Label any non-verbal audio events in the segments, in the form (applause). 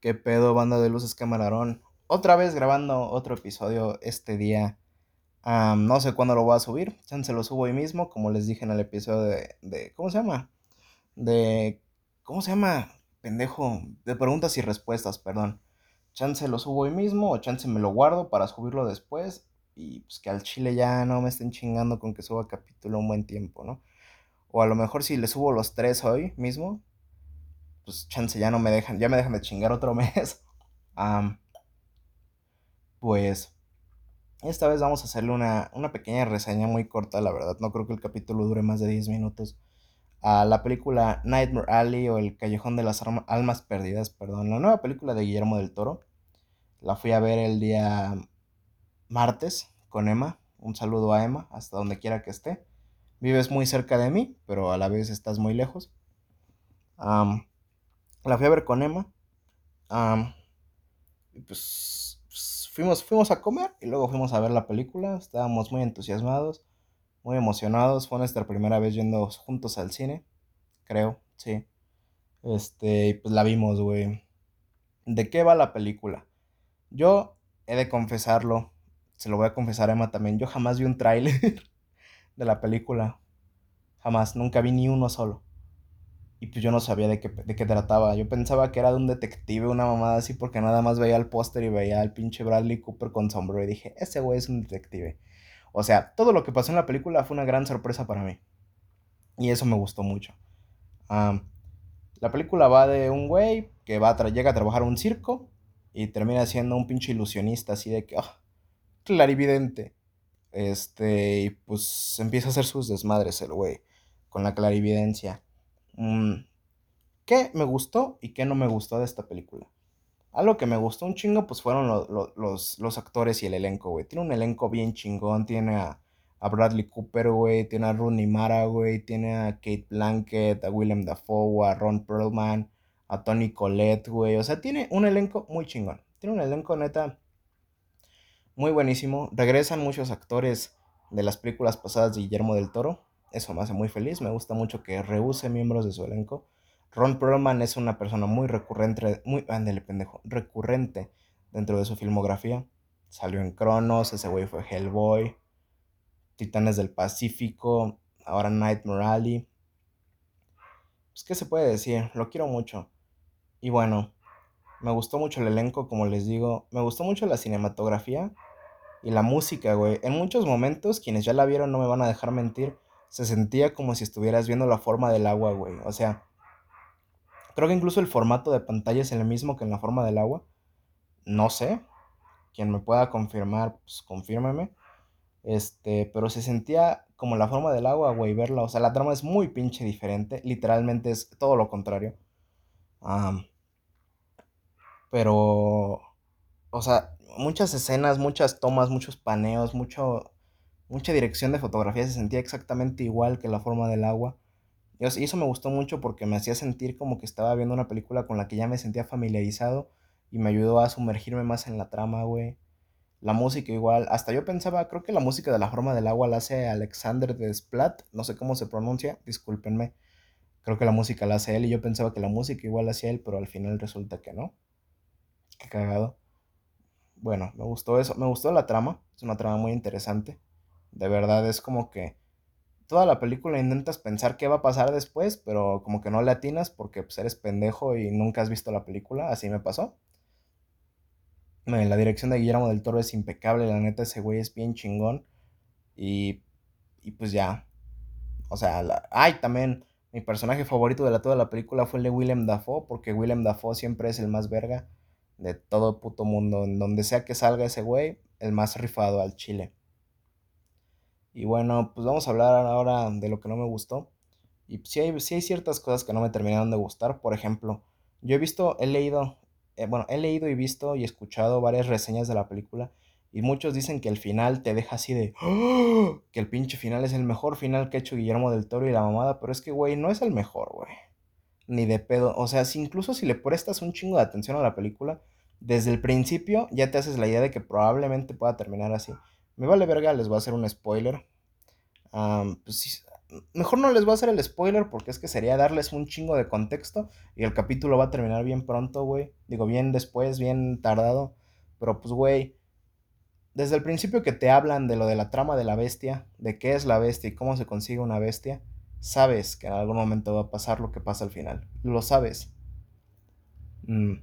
¿Qué pedo, banda de luces camarón? Otra vez grabando otro episodio este día. No sé cuándo lo voy a subir. Se lo subo hoy mismo, como les dije en el episodio de, de- ¿Cómo se llama? De... ¿Cómo se llama? Pendejo. De preguntas y respuestas, perdón. Chance lo subo hoy mismo o chance me lo guardo para subirlo después. Y pues que al chile ya no me estén chingando con que suba capítulo un buen tiempo, ¿no? O a lo mejor si le subo los tres hoy mismo, pues chance ya no me dejan, ya me dejan de chingar otro (laughs) mes. Pues esta vez vamos a hacerle una, una pequeña reseña muy corta, la verdad. No creo que el capítulo dure más de 10 minutos. A la película Nightmare Alley o El Callejón de las Almas Perdidas, perdón. La nueva película de Guillermo del Toro. La fui a ver el día martes con Emma. Un saludo a Emma, hasta donde quiera que esté. Vives muy cerca de mí, pero a la vez estás muy lejos. La fui a ver con Emma. Pues, pues, fuimos, fuimos a comer y luego fuimos a ver la película. Estábamos muy entusiasmados, muy emocionados. Fue nuestra primera vez yendo juntos al cine, creo, sí. Este, y pues la vimos, güey. ¿De qué va la película? Yo he de confesarlo, se lo voy a confesar a Emma también. Yo jamás vi un tráiler (laughs) de la película. Jamás, nunca vi ni uno solo. Y pues yo no sabía de qué, de qué trataba. Yo pensaba que era de un detective, una mamada así, porque nada más veía el póster y veía al pinche Bradley Cooper con sombrero. Y dije, ese güey es un detective. O sea, todo lo que pasó en la película fue una gran sorpresa para mí. Y eso me gustó mucho. La película va de un güey que va llega a trabajar a un circo y termina siendo un pinche ilusionista, así de que, ah, clarividente. Este, y pues empieza a hacer sus desmadres el güey con la clarividencia. Mm, ¿Qué me gustó y qué no me gustó de esta película? Algo que me gustó un chingo, pues fueron lo- lo- los, los actores y el elenco, güey. Tiene un elenco bien chingón. Tiene a, a Bradley Cooper, güey. Tiene a Rooney Mara, güey. Tiene a Kate Blanchett, a Willem Dafoe, a Ron Perlman, a Tony Collette, güey. O sea, tiene un elenco muy chingón. Tiene un elenco neta muy buenísimo. Regresan muchos actores de las películas pasadas de Guillermo del Toro. Eso me hace muy feliz. Me gusta mucho que reúse miembros de su elenco. Ron Perlman es una persona muy recurrente, muy, ándale, pendejo, recurrente dentro de su filmografía. Salió en Cronos, ese güey fue Hellboy, Titanes del Pacífico, ahora Nightmare Alley. Pues, ¿qué se puede decir? Lo quiero mucho. Y bueno, me gustó mucho el elenco, como les digo. Me gustó mucho la cinematografía y la música, güey. En muchos momentos, quienes ya la vieron no me van a dejar mentir, se sentía como si estuvieras viendo la forma del agua, güey. O sea, creo que incluso el formato de pantalla es el mismo que en la forma del agua. No sé. Quien me pueda confirmar, pues confírmeme. Este, pero se sentía como la forma del agua, güey, verla. O sea, la trama es muy pinche diferente. Literalmente es todo lo contrario. Pero, o sea, muchas escenas, muchas tomas, muchos paneos, mucho, mucha dirección de fotografía se sentía exactamente igual que la forma del agua. Y eso me gustó mucho porque me hacía sentir como que estaba viendo una película con la que ya me sentía familiarizado y me ayudó a sumergirme más en la trama, güey. La música igual, hasta yo pensaba, creo que la música de la forma del agua la hace Alexander Desplat, no sé cómo se pronuncia, discúlpenme. Creo que la música la hace él y yo pensaba que la música igual la hacía él, pero al final resulta que no. Qué cagado. Bueno, me gustó eso, me gustó la trama, es una trama muy interesante. De verdad es como que toda la película intentas pensar qué va a pasar después, pero como que no le atinas porque pues, eres pendejo y nunca has visto la película, así me pasó. La dirección de Guillermo del Toro es impecable, la neta ese güey es bien chingón y, y pues ya, o sea, la- ay, también mi personaje favorito de la, toda la película fue el de Willem Dafoe, porque Willem Dafoe siempre es el más verga de todo puto mundo, en donde sea que salga ese güey, el más rifado al chile. Y bueno, pues vamos a hablar ahora de lo que no me gustó. Y sí hay, hay ciertas cosas que no me terminaron de gustar. Por ejemplo, yo he visto, he leído, eh, bueno, he leído y visto y escuchado varias reseñas de la película. Y muchos dicen que el final te deja así de, "¡Ah!", que el pinche final es el mejor final que ha hecho Guillermo del Toro y la mamada. Pero es que, güey, no es el mejor, güey. Ni de pedo. O sea, si incluso si le prestas un chingo de atención a la película, desde el principio ya te haces la idea de que probablemente pueda terminar así. Me vale verga, les voy a hacer un spoiler. Pues mejor no les voy a hacer el spoiler porque es que sería darles un chingo de contexto y el capítulo va a terminar bien pronto, güey. Digo, bien después, bien tardado. Pero pues, güey, desde el principio que te hablan de lo de la trama de la bestia, de qué es la bestia y cómo se consigue una bestia, sabes que en algún momento va a pasar lo que pasa al final. Lo sabes. Mm,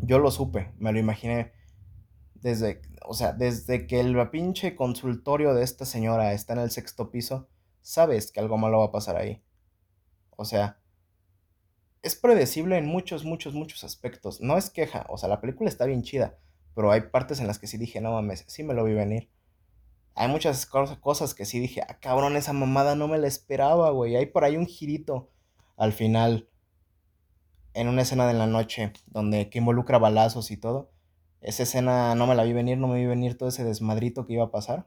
yo lo supe, me lo imaginé desde, o sea, desde que el pinche consultorio de esta señora está en el sexto piso, sabes que algo malo va a pasar ahí. O sea, es predecible en muchos, muchos, muchos aspectos. No es queja, o sea, la película está bien chida, pero hay partes en las que sí dije, no mames, sí me lo vi venir. Hay muchas cosas que sí dije, ah, cabrón, esa mamada no me la esperaba, güey. Hay por ahí un girito al final, en una escena de la noche, donde que involucra balazos y todo. Esa escena no me la vi venir, no me vi venir todo ese desmadrito que iba a pasar.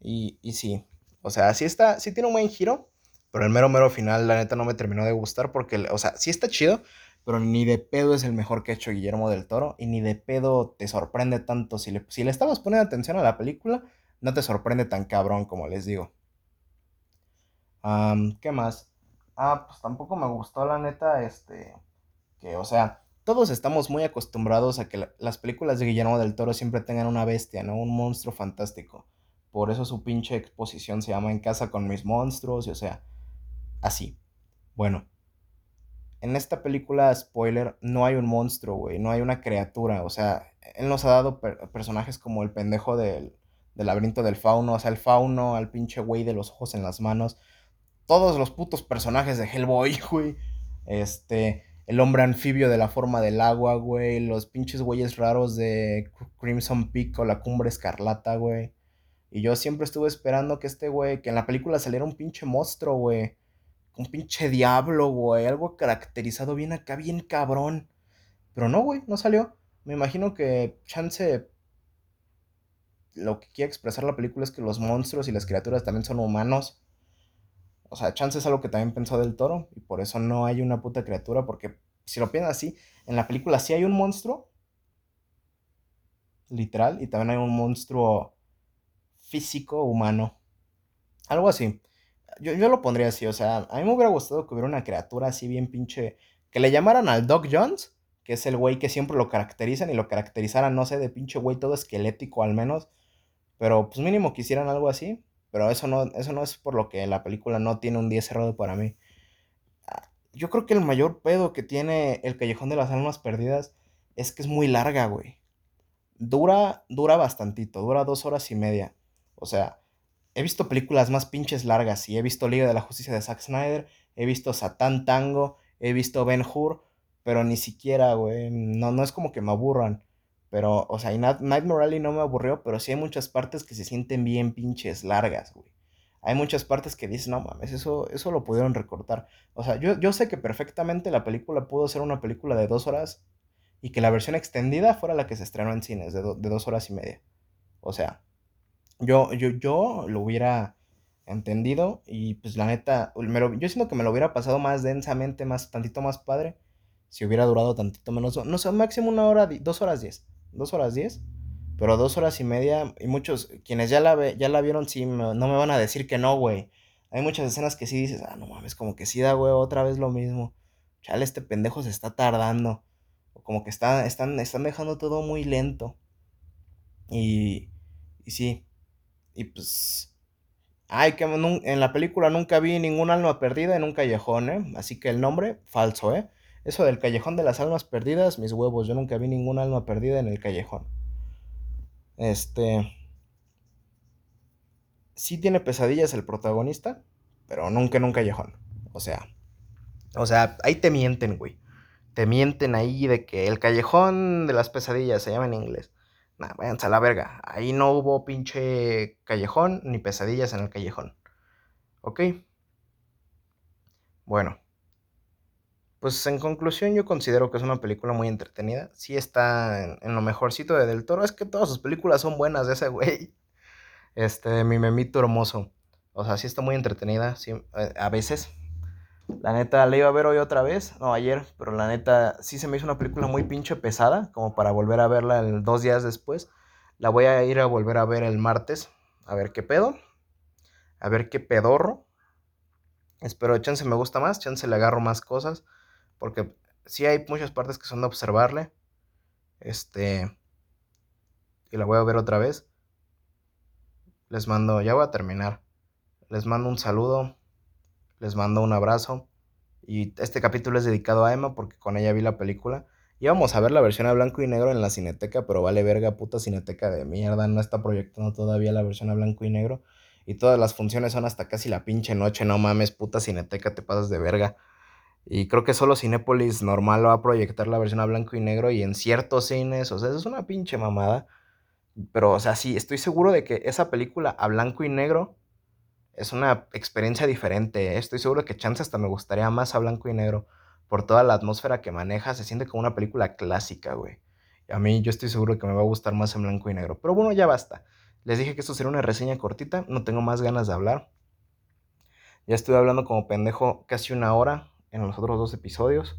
Y, y sí, o sea, sí está, sí tiene un buen giro, pero el mero mero final, la neta, no me terminó de gustar porque, o sea, sí está chido, pero ni de pedo es el mejor que ha hecho Guillermo del Toro y ni de pedo te sorprende tanto. Si le, si le estabas poniendo atención a la película, no te sorprende tan cabrón como les digo. ¿Qué más? Ah, pues tampoco me gustó la neta, este, que, o sea, todos estamos muy acostumbrados a que las películas de Guillermo del Toro siempre tengan una bestia, ¿no? Un monstruo fantástico. Por eso su pinche exposición se llama En casa con mis monstruos, y o sea, así. Bueno, en esta película, spoiler, no hay un monstruo, güey, no hay una criatura, o sea, él nos ha dado personajes como el pendejo del, del laberinto del fauno, o sea, el fauno, al pinche güey de los ojos en las manos, todos los putos personajes de Hellboy, (laughs) güey, este, el hombre anfibio de la forma del agua, güey, los pinches güeyes raros de Crimson Peak o la cumbre escarlata, güey. Y yo siempre estuve esperando que este güey, que en la película saliera un pinche monstruo, güey. Un pinche diablo, güey. Algo caracterizado bien acá, bien cabrón. Pero no, güey, no salió. Me imagino que Chance. Lo que quiere expresar la película es que los monstruos y las criaturas también son humanos. O sea, Chance es algo que también pensó del toro. Y por eso no hay una puta criatura. Porque si lo piensan así, en la película sí hay un monstruo. Literal. Y también hay un monstruo físico humano. Algo así. Yo, yo, lo pondría así, o sea, a mí me hubiera gustado que hubiera una criatura así bien pinche. Que le llamaran al Doc Jones, que es el güey que siempre lo caracterizan y lo caracterizaran, no sé, de pinche güey todo esquelético al menos. Pero pues mínimo quisieran algo así. Pero eso no, eso no es por lo que la película no tiene un 10 cerrado para mí. Ah, yo creo que el mayor pedo que tiene El Callejón de las Almas Perdidas es que es muy larga, güey. Dura, dura bastantito, dura dos horas y media. O sea, he visto películas más pinches largas y he visto Liga de la Justicia de Zack Snyder, he visto Satan Tango, he visto Ben Hur, pero ni siquiera, güey, no, no es como que me aburran. Pero, o sea, Nightmare Alley no me aburrió, pero sí hay muchas partes que se sienten bien pinches largas, güey. Hay muchas partes que dices, no mames, eso, eso lo pudieron recortar. O sea, yo, yo sé que perfectamente la película pudo ser una película de dos horas y que la versión extendida fuera la que se estrenó en cines, de, de dos horas y media. O sea, yo, yo, yo lo hubiera entendido y pues la neta, yo siento que me lo hubiera pasado más densamente, más, tantito más padre, si hubiera durado tantito menos, no sé, máximo una hora, dos horas diez, dos horas diez, pero dos horas y media, y muchos, quienes ya la, ve, ya la vieron, sí, no me van a decir que no, güey. Hay muchas escenas que sí dices, ah, no mames, como que sí da, güey, otra vez lo mismo. Chale, este pendejo se está tardando. O como que está, están, están dejando todo muy lento. Y, y sí, y pues. Ay, que en la película nunca vi ningún alma perdida en un callejón, ¿eh? Así que el nombre, falso, ¿eh? Eso del callejón de las almas perdidas, mis huevos, yo nunca vi ningún alma perdida en el callejón. Este. Sí tiene pesadillas el protagonista, pero nunca en un callejón. O sea. O sea, ahí te mienten, güey. Te mienten ahí de que el callejón de las pesadillas se llama en inglés. Nah, váyanse a la verga. Ahí no hubo pinche callejón ni pesadillas en el callejón. ¿Ok? Bueno. Pues en conclusión yo considero que es una película muy entretenida. Sí está en, lo mejorcito de Del Toro. Es que todas sus películas son buenas de ese güey. (laughs) Este, mi memito hermoso. O sea, sí está muy entretenida. Sí, eh, a veces. La neta, la iba a ver hoy otra vez, no ayer, pero la neta sí se me hizo una película muy pinche pesada, como para volver a verla dos días después. La voy a ir a volver a ver el martes, a ver qué pedo, a ver qué pedorro. Espero, chance me gusta más, chance le agarro más cosas, porque sí hay muchas partes que son de observarle. Este, y la voy a ver otra vez. Les mando, ya voy a terminar. Les mando un saludo, les mando un abrazo. Y este capítulo es dedicado a Emma porque con ella vi la película. Íbamos a ver la versión a blanco y negro en la cineteca, pero vale verga, puta cineteca de mierda. No está proyectando todavía la versión a blanco y negro. Y todas las funciones son hasta casi la pinche noche. No mames, puta cineteca, te pasas de verga. Y creo que solo Cinépolis normal va a proyectar la versión a blanco y negro y en ciertos cines, o sea, es una pinche mamada. Pero, o sea, sí, estoy seguro de que esa película a blanco y negro es una experiencia diferente. ¿eh? Estoy seguro que chance hasta me gustaría más a blanco y negro por toda la atmósfera que maneja. Se siente como una película clásica, güey. a mí yo estoy seguro que me va a gustar más en blanco y negro. Pero bueno, ya basta. Les dije que esto sería una reseña cortita. No tengo más ganas de hablar. Ya estuve hablando como pendejo casi una hora en los otros dos episodios.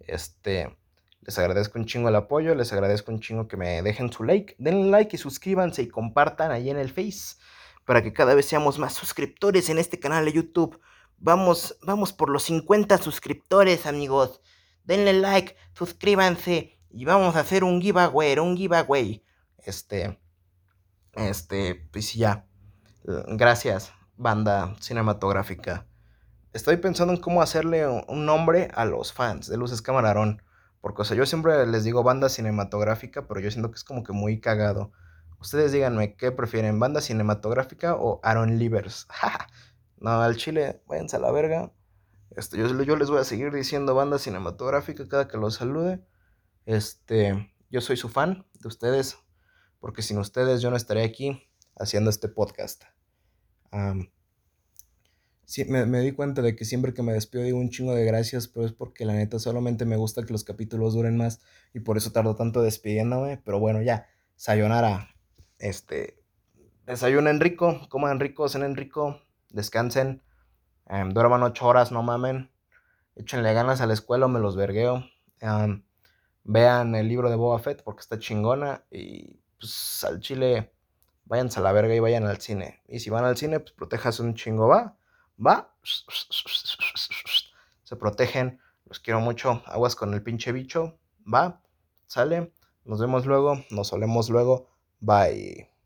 Este, les agradezco un chingo el apoyo, les agradezco un chingo que me dejen su like, denle like y suscríbanse y compartan ahí en el Face para que cada vez seamos más suscriptores en este canal de YouTube. Vamos, vamos por los 50 suscriptores, amigos. Denle like, suscríbanse y vamos a hacer un giveaway, un giveaway. Este, este, pues ya. Gracias, banda cinematográfica. Estoy pensando en cómo hacerle un nombre a los fans de Luces Camarón. Porque, o sea, yo siempre les digo banda cinematográfica, pero yo siento que es como que muy cagado. Ustedes díganme, ¿qué prefieren? ¿Banda cinematográfica o Aaron Livers? (laughs) no, al chile, váyanse a la verga. Este, yo, yo, les voy a seguir diciendo banda cinematográfica cada que los salude. Este, yo soy su fan de ustedes, porque sin ustedes yo no estaría aquí haciendo este podcast. Sí, me, me, di cuenta de que siempre que me despido digo un chingo de gracias, pero es porque la neta solamente me gusta que los capítulos duren más y por eso tardo tanto despidiéndome. Pero bueno, ya, sayonara. Este, desayunen rico, coman rico, cenen rico, descansen, em, duerman ocho horas, no mamen, échenle ganas a la escuela, me los vergueo. Em, vean el libro de Boba Fett porque está chingona y pues al chile váyanse a la verga y vayan al cine. Y si van al cine, pues protejas un chingo, va, va, se protegen, los quiero mucho, aguas con el pinche bicho, va, sale, nos vemos luego, nos solemos luego. Bye.